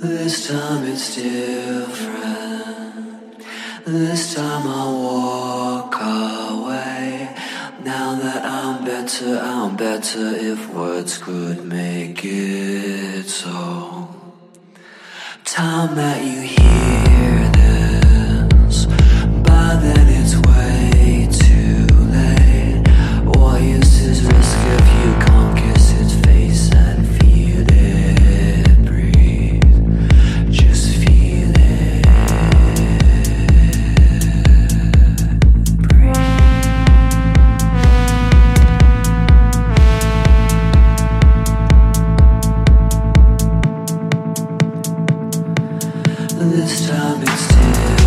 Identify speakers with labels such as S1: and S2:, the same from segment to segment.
S1: This time it's different. This time I walk away. Now that I'm better, I'm better if words could make it so. Time that you hear. I'll be still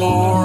S2: more.